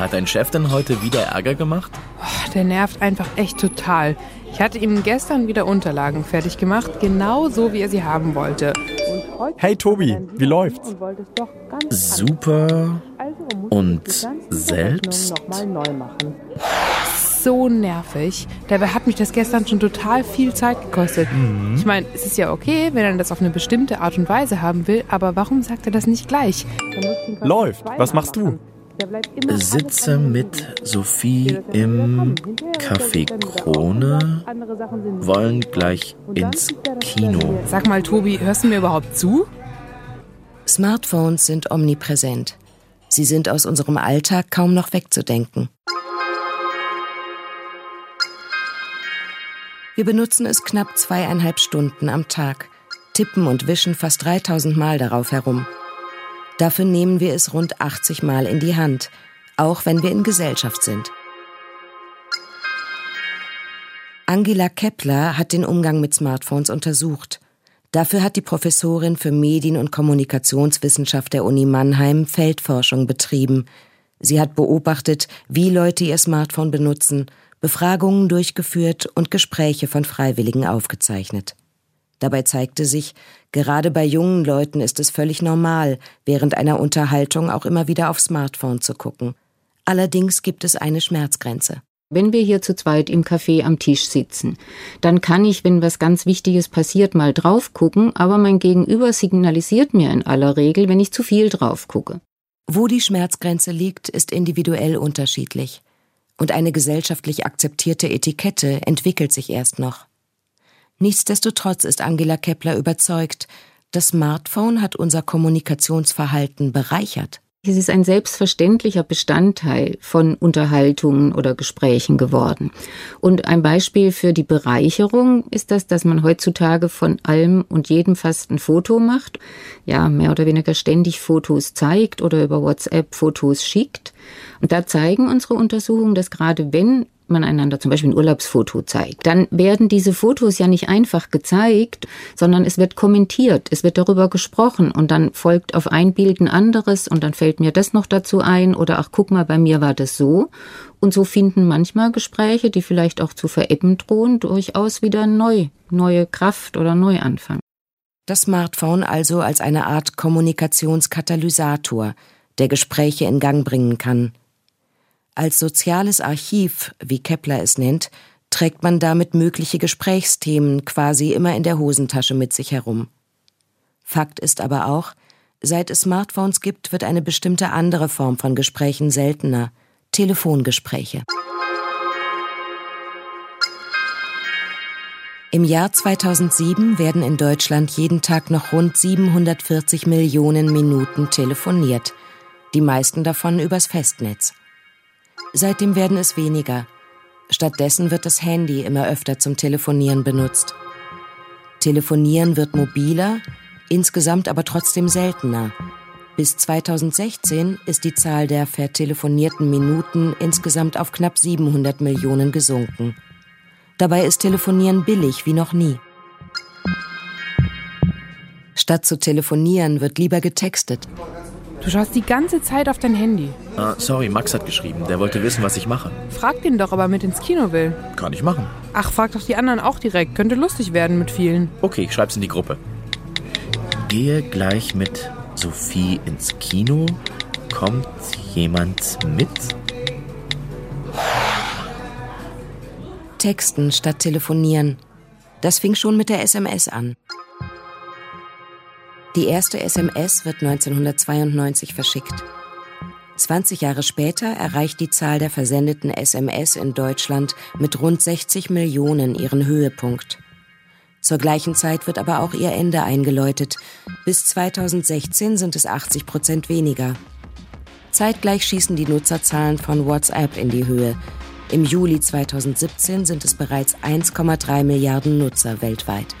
Hat dein Chef denn heute wieder Ärger gemacht? Oh, der nervt einfach echt total. Ich hatte ihm gestern wieder Unterlagen fertig gemacht, genau so wie er sie haben wollte. Hey Tobi, wie läuft's? Super. Und selbst? So nervig. Dabei hat mich das gestern schon total viel Zeit gekostet. Mhm. Ich meine, es ist ja okay, wenn er das auf eine bestimmte Art und Weise haben will, aber warum sagt er das nicht gleich? Läuft. Was machst du? Sitze mit Sophie im Café Krone, wollen gleich ins Kino. Sag mal, Tobi, hörst du mir überhaupt zu? Smartphones sind omnipräsent. Sie sind aus unserem Alltag kaum noch wegzudenken. Wir benutzen es knapp zweieinhalb Stunden am Tag, tippen und wischen fast 3000 Mal darauf herum. Dafür nehmen wir es rund 80 Mal in die Hand, auch wenn wir in Gesellschaft sind. Angela Kepler hat den Umgang mit Smartphones untersucht. Dafür hat die Professorin für Medien- und Kommunikationswissenschaft der Uni Mannheim Feldforschung betrieben. Sie hat beobachtet, wie Leute ihr Smartphone benutzen, Befragungen durchgeführt und Gespräche von Freiwilligen aufgezeichnet. Dabei zeigte sich, gerade bei jungen Leuten ist es völlig normal, während einer Unterhaltung auch immer wieder aufs Smartphone zu gucken. Allerdings gibt es eine Schmerzgrenze. Wenn wir hier zu zweit im Café am Tisch sitzen, dann kann ich, wenn was ganz Wichtiges passiert, mal drauf gucken, aber mein Gegenüber signalisiert mir in aller Regel, wenn ich zu viel drauf gucke. Wo die Schmerzgrenze liegt, ist individuell unterschiedlich. Und eine gesellschaftlich akzeptierte Etikette entwickelt sich erst noch. Nichtsdestotrotz ist Angela Kepler überzeugt, das Smartphone hat unser Kommunikationsverhalten bereichert. Es ist ein selbstverständlicher Bestandteil von Unterhaltungen oder Gesprächen geworden. Und ein Beispiel für die Bereicherung ist das, dass man heutzutage von allem und jedem fast ein Foto macht, ja, mehr oder weniger ständig Fotos zeigt oder über WhatsApp Fotos schickt. Und da zeigen unsere Untersuchungen, dass gerade wenn man einander zum Beispiel ein Urlaubsfoto zeigt, dann werden diese Fotos ja nicht einfach gezeigt, sondern es wird kommentiert, es wird darüber gesprochen und dann folgt auf ein Bild ein anderes und dann fällt mir das noch dazu ein oder ach guck mal, bei mir war das so. Und so finden manchmal Gespräche, die vielleicht auch zu verebben drohen, durchaus wieder neu, neue Kraft oder Neuanfang. Das Smartphone also als eine Art Kommunikationskatalysator, der Gespräche in Gang bringen kann, als soziales Archiv, wie Kepler es nennt, trägt man damit mögliche Gesprächsthemen quasi immer in der Hosentasche mit sich herum. Fakt ist aber auch, seit es Smartphones gibt, wird eine bestimmte andere Form von Gesprächen seltener, Telefongespräche. Im Jahr 2007 werden in Deutschland jeden Tag noch rund 740 Millionen Minuten telefoniert, die meisten davon übers Festnetz. Seitdem werden es weniger. Stattdessen wird das Handy immer öfter zum Telefonieren benutzt. Telefonieren wird mobiler, insgesamt aber trotzdem seltener. Bis 2016 ist die Zahl der vertelefonierten Minuten insgesamt auf knapp 700 Millionen gesunken. Dabei ist Telefonieren billig wie noch nie. Statt zu telefonieren wird lieber getextet. Du schaust die ganze Zeit auf dein Handy. Ah, sorry, Max hat geschrieben. Der wollte wissen, was ich mache. Frag den doch, ob er mit ins Kino will. Kann ich machen. Ach, frag doch die anderen auch direkt. Könnte lustig werden mit vielen. Okay, ich schreib's in die Gruppe. Gehe gleich mit Sophie ins Kino. Kommt jemand mit? Texten statt telefonieren. Das fing schon mit der SMS an. Die erste SMS wird 1992 verschickt. 20 Jahre später erreicht die Zahl der versendeten SMS in Deutschland mit rund 60 Millionen ihren Höhepunkt. Zur gleichen Zeit wird aber auch ihr Ende eingeläutet. Bis 2016 sind es 80 Prozent weniger. Zeitgleich schießen die Nutzerzahlen von WhatsApp in die Höhe. Im Juli 2017 sind es bereits 1,3 Milliarden Nutzer weltweit.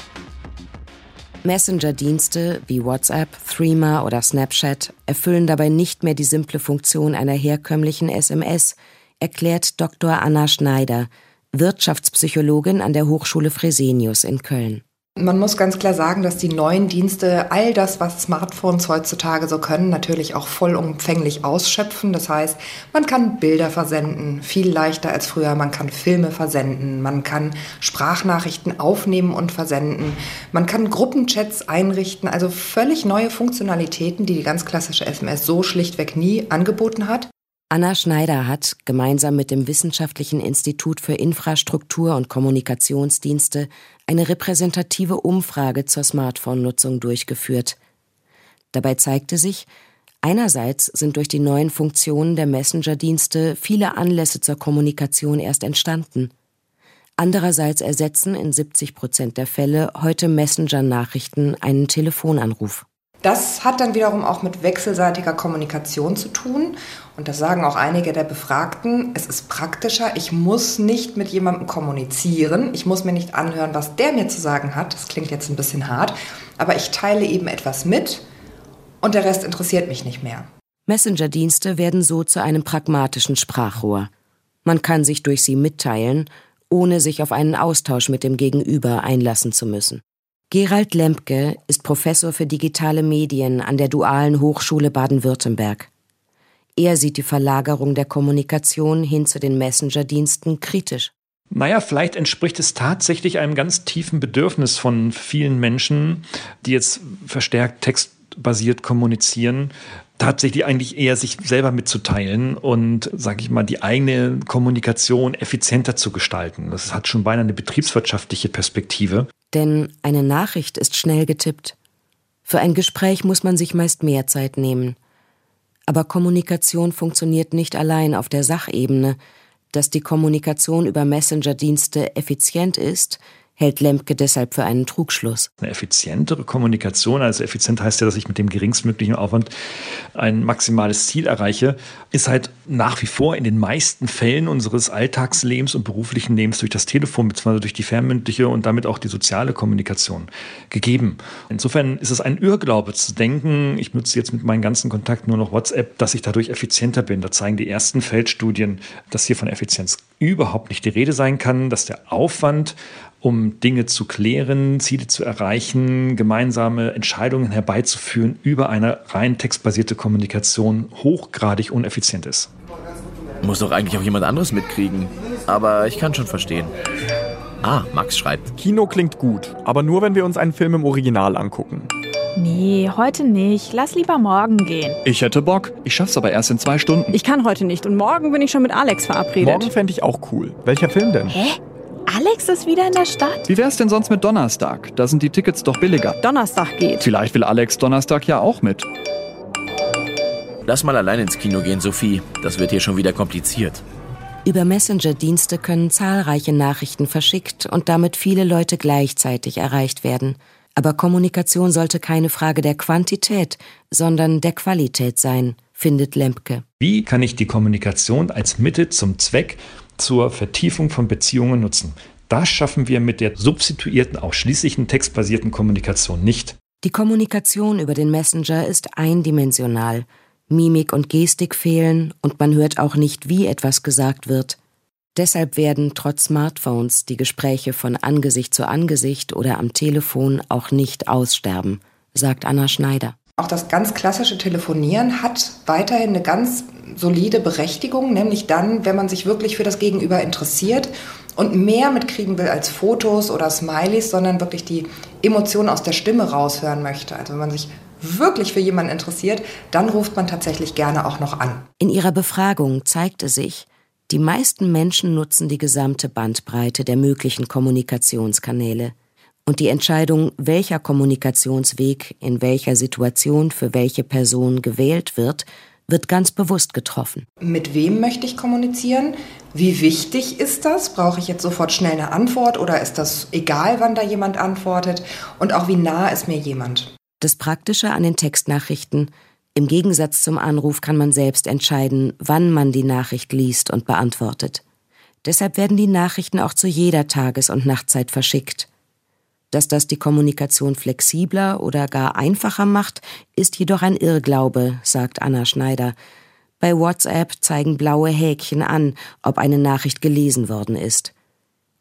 Messenger-Dienste wie WhatsApp, Threema oder Snapchat erfüllen dabei nicht mehr die simple Funktion einer herkömmlichen SMS, erklärt Dr. Anna Schneider, Wirtschaftspsychologin an der Hochschule Fresenius in Köln. Man muss ganz klar sagen, dass die neuen Dienste all das, was Smartphones heutzutage so können, natürlich auch vollumfänglich ausschöpfen. Das heißt, man kann Bilder versenden, viel leichter als früher. Man kann Filme versenden, man kann Sprachnachrichten aufnehmen und versenden, man kann Gruppenchats einrichten. Also völlig neue Funktionalitäten, die die ganz klassische SMS so schlichtweg nie angeboten hat. Anna Schneider hat gemeinsam mit dem Wissenschaftlichen Institut für Infrastruktur und Kommunikationsdienste eine repräsentative Umfrage zur Smartphone-Nutzung durchgeführt. Dabei zeigte sich, einerseits sind durch die neuen Funktionen der Messenger-Dienste viele Anlässe zur Kommunikation erst entstanden. Andererseits ersetzen in 70 Prozent der Fälle heute Messenger-Nachrichten einen Telefonanruf. Das hat dann wiederum auch mit wechselseitiger Kommunikation zu tun. Und das sagen auch einige der Befragten. Es ist praktischer. Ich muss nicht mit jemandem kommunizieren. Ich muss mir nicht anhören, was der mir zu sagen hat. Das klingt jetzt ein bisschen hart. Aber ich teile eben etwas mit und der Rest interessiert mich nicht mehr. Messenger-Dienste werden so zu einem pragmatischen Sprachrohr. Man kann sich durch sie mitteilen, ohne sich auf einen Austausch mit dem Gegenüber einlassen zu müssen. Gerald Lempke ist Professor für digitale Medien an der Dualen Hochschule Baden-Württemberg. Er sieht die Verlagerung der Kommunikation hin zu den Messenger-Diensten kritisch. Naja, vielleicht entspricht es tatsächlich einem ganz tiefen Bedürfnis von vielen Menschen, die jetzt verstärkt textbasiert kommunizieren, tatsächlich eigentlich eher sich selber mitzuteilen und, sage ich mal, die eigene Kommunikation effizienter zu gestalten. Das hat schon beinahe eine betriebswirtschaftliche Perspektive. Denn eine Nachricht ist schnell getippt. Für ein Gespräch muss man sich meist mehr Zeit nehmen. Aber Kommunikation funktioniert nicht allein auf der Sachebene. Dass die Kommunikation über Messenger-Dienste effizient ist, hält Lemke deshalb für einen Trugschluss. Eine effizientere Kommunikation, also effizient heißt ja, dass ich mit dem geringstmöglichen Aufwand ein maximales Ziel erreiche, ist halt nach wie vor in den meisten Fällen unseres Alltagslebens und beruflichen Lebens durch das Telefon bzw. durch die fernmündliche und damit auch die soziale Kommunikation gegeben. Insofern ist es ein Irrglaube zu denken, ich nutze jetzt mit meinen ganzen Kontakten nur noch WhatsApp, dass ich dadurch effizienter bin. Da zeigen die ersten Feldstudien, dass hier von Effizienz überhaupt nicht die Rede sein kann, dass der Aufwand um Dinge zu klären, Ziele zu erreichen, gemeinsame Entscheidungen herbeizuführen über eine rein textbasierte Kommunikation hochgradig uneffizient ist. Muss doch eigentlich auch jemand anderes mitkriegen. Aber ich kann schon verstehen. Ah, Max schreibt. Kino klingt gut, aber nur wenn wir uns einen Film im Original angucken. Nee, heute nicht. Lass lieber morgen gehen. Ich hätte Bock. Ich schaff's aber erst in zwei Stunden. Ich kann heute nicht und morgen bin ich schon mit Alex verabredet. Morgen fände ich auch cool. Welcher Film denn? Hä? Alex ist wieder in der Stadt? Wie wär's denn sonst mit Donnerstag? Da sind die Tickets doch billiger. Donnerstag geht. Vielleicht will Alex Donnerstag ja auch mit. Lass mal allein ins Kino gehen, Sophie. Das wird hier schon wieder kompliziert. Über Messenger-Dienste können zahlreiche Nachrichten verschickt und damit viele Leute gleichzeitig erreicht werden. Aber Kommunikation sollte keine Frage der Quantität, sondern der Qualität sein, findet Lempke. Wie kann ich die Kommunikation als Mittel zum Zweck zur Vertiefung von Beziehungen nutzen. Das schaffen wir mit der substituierten, ausschließlichen textbasierten Kommunikation nicht. Die Kommunikation über den Messenger ist eindimensional. Mimik und Gestik fehlen und man hört auch nicht, wie etwas gesagt wird. Deshalb werden trotz Smartphones die Gespräche von Angesicht zu Angesicht oder am Telefon auch nicht aussterben, sagt Anna Schneider. Auch das ganz klassische Telefonieren hat weiterhin eine ganz solide Berechtigung, nämlich dann, wenn man sich wirklich für das Gegenüber interessiert und mehr mitkriegen will als Fotos oder Smileys, sondern wirklich die Emotionen aus der Stimme raushören möchte. Also wenn man sich wirklich für jemanden interessiert, dann ruft man tatsächlich gerne auch noch an. In ihrer Befragung zeigte sich, die meisten Menschen nutzen die gesamte Bandbreite der möglichen Kommunikationskanäle. Und die Entscheidung, welcher Kommunikationsweg in welcher Situation für welche Person gewählt wird, wird ganz bewusst getroffen. Mit wem möchte ich kommunizieren? Wie wichtig ist das? Brauche ich jetzt sofort schnell eine Antwort oder ist das egal, wann da jemand antwortet? Und auch wie nah ist mir jemand? Das Praktische an den Textnachrichten, im Gegensatz zum Anruf kann man selbst entscheiden, wann man die Nachricht liest und beantwortet. Deshalb werden die Nachrichten auch zu jeder Tages- und Nachtzeit verschickt. Dass das die Kommunikation flexibler oder gar einfacher macht, ist jedoch ein Irrglaube, sagt Anna Schneider. Bei WhatsApp zeigen blaue Häkchen an, ob eine Nachricht gelesen worden ist.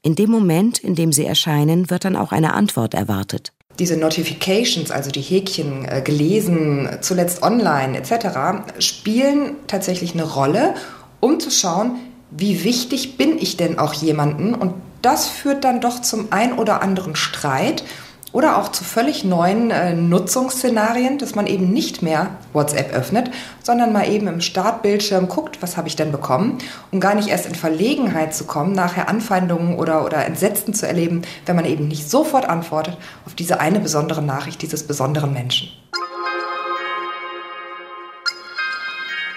In dem Moment, in dem sie erscheinen, wird dann auch eine Antwort erwartet. Diese Notifications, also die Häkchen äh, gelesen, zuletzt online etc., spielen tatsächlich eine Rolle, um zu schauen, wie wichtig bin ich denn auch jemanden? Und das führt dann doch zum ein oder anderen Streit oder auch zu völlig neuen äh, Nutzungsszenarien, dass man eben nicht mehr WhatsApp öffnet, sondern mal eben im Startbildschirm guckt, was habe ich denn bekommen, um gar nicht erst in Verlegenheit zu kommen, nachher Anfeindungen oder, oder Entsetzen zu erleben, wenn man eben nicht sofort antwortet auf diese eine besondere Nachricht dieses besonderen Menschen.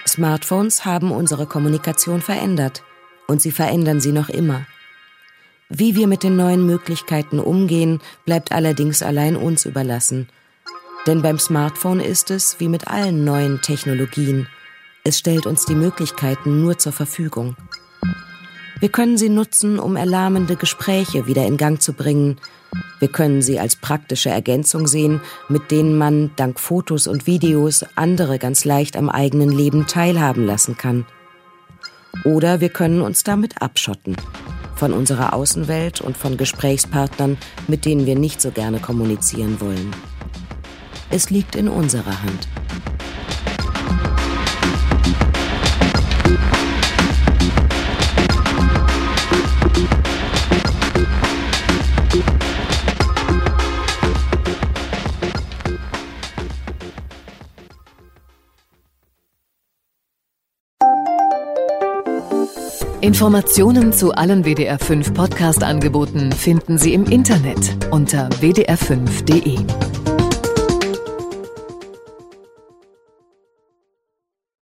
Smartphones haben unsere Kommunikation verändert und sie verändern sie noch immer. Wie wir mit den neuen Möglichkeiten umgehen, bleibt allerdings allein uns überlassen. Denn beim Smartphone ist es wie mit allen neuen Technologien. Es stellt uns die Möglichkeiten nur zur Verfügung. Wir können sie nutzen, um erlahmende Gespräche wieder in Gang zu bringen. Wir können sie als praktische Ergänzung sehen, mit denen man dank Fotos und Videos andere ganz leicht am eigenen Leben teilhaben lassen kann. Oder wir können uns damit abschotten von unserer Außenwelt und von Gesprächspartnern, mit denen wir nicht so gerne kommunizieren wollen. Es liegt in unserer Hand. Informationen zu allen WDR 5 Podcast-Angeboten finden Sie im Internet unter wdr5.de.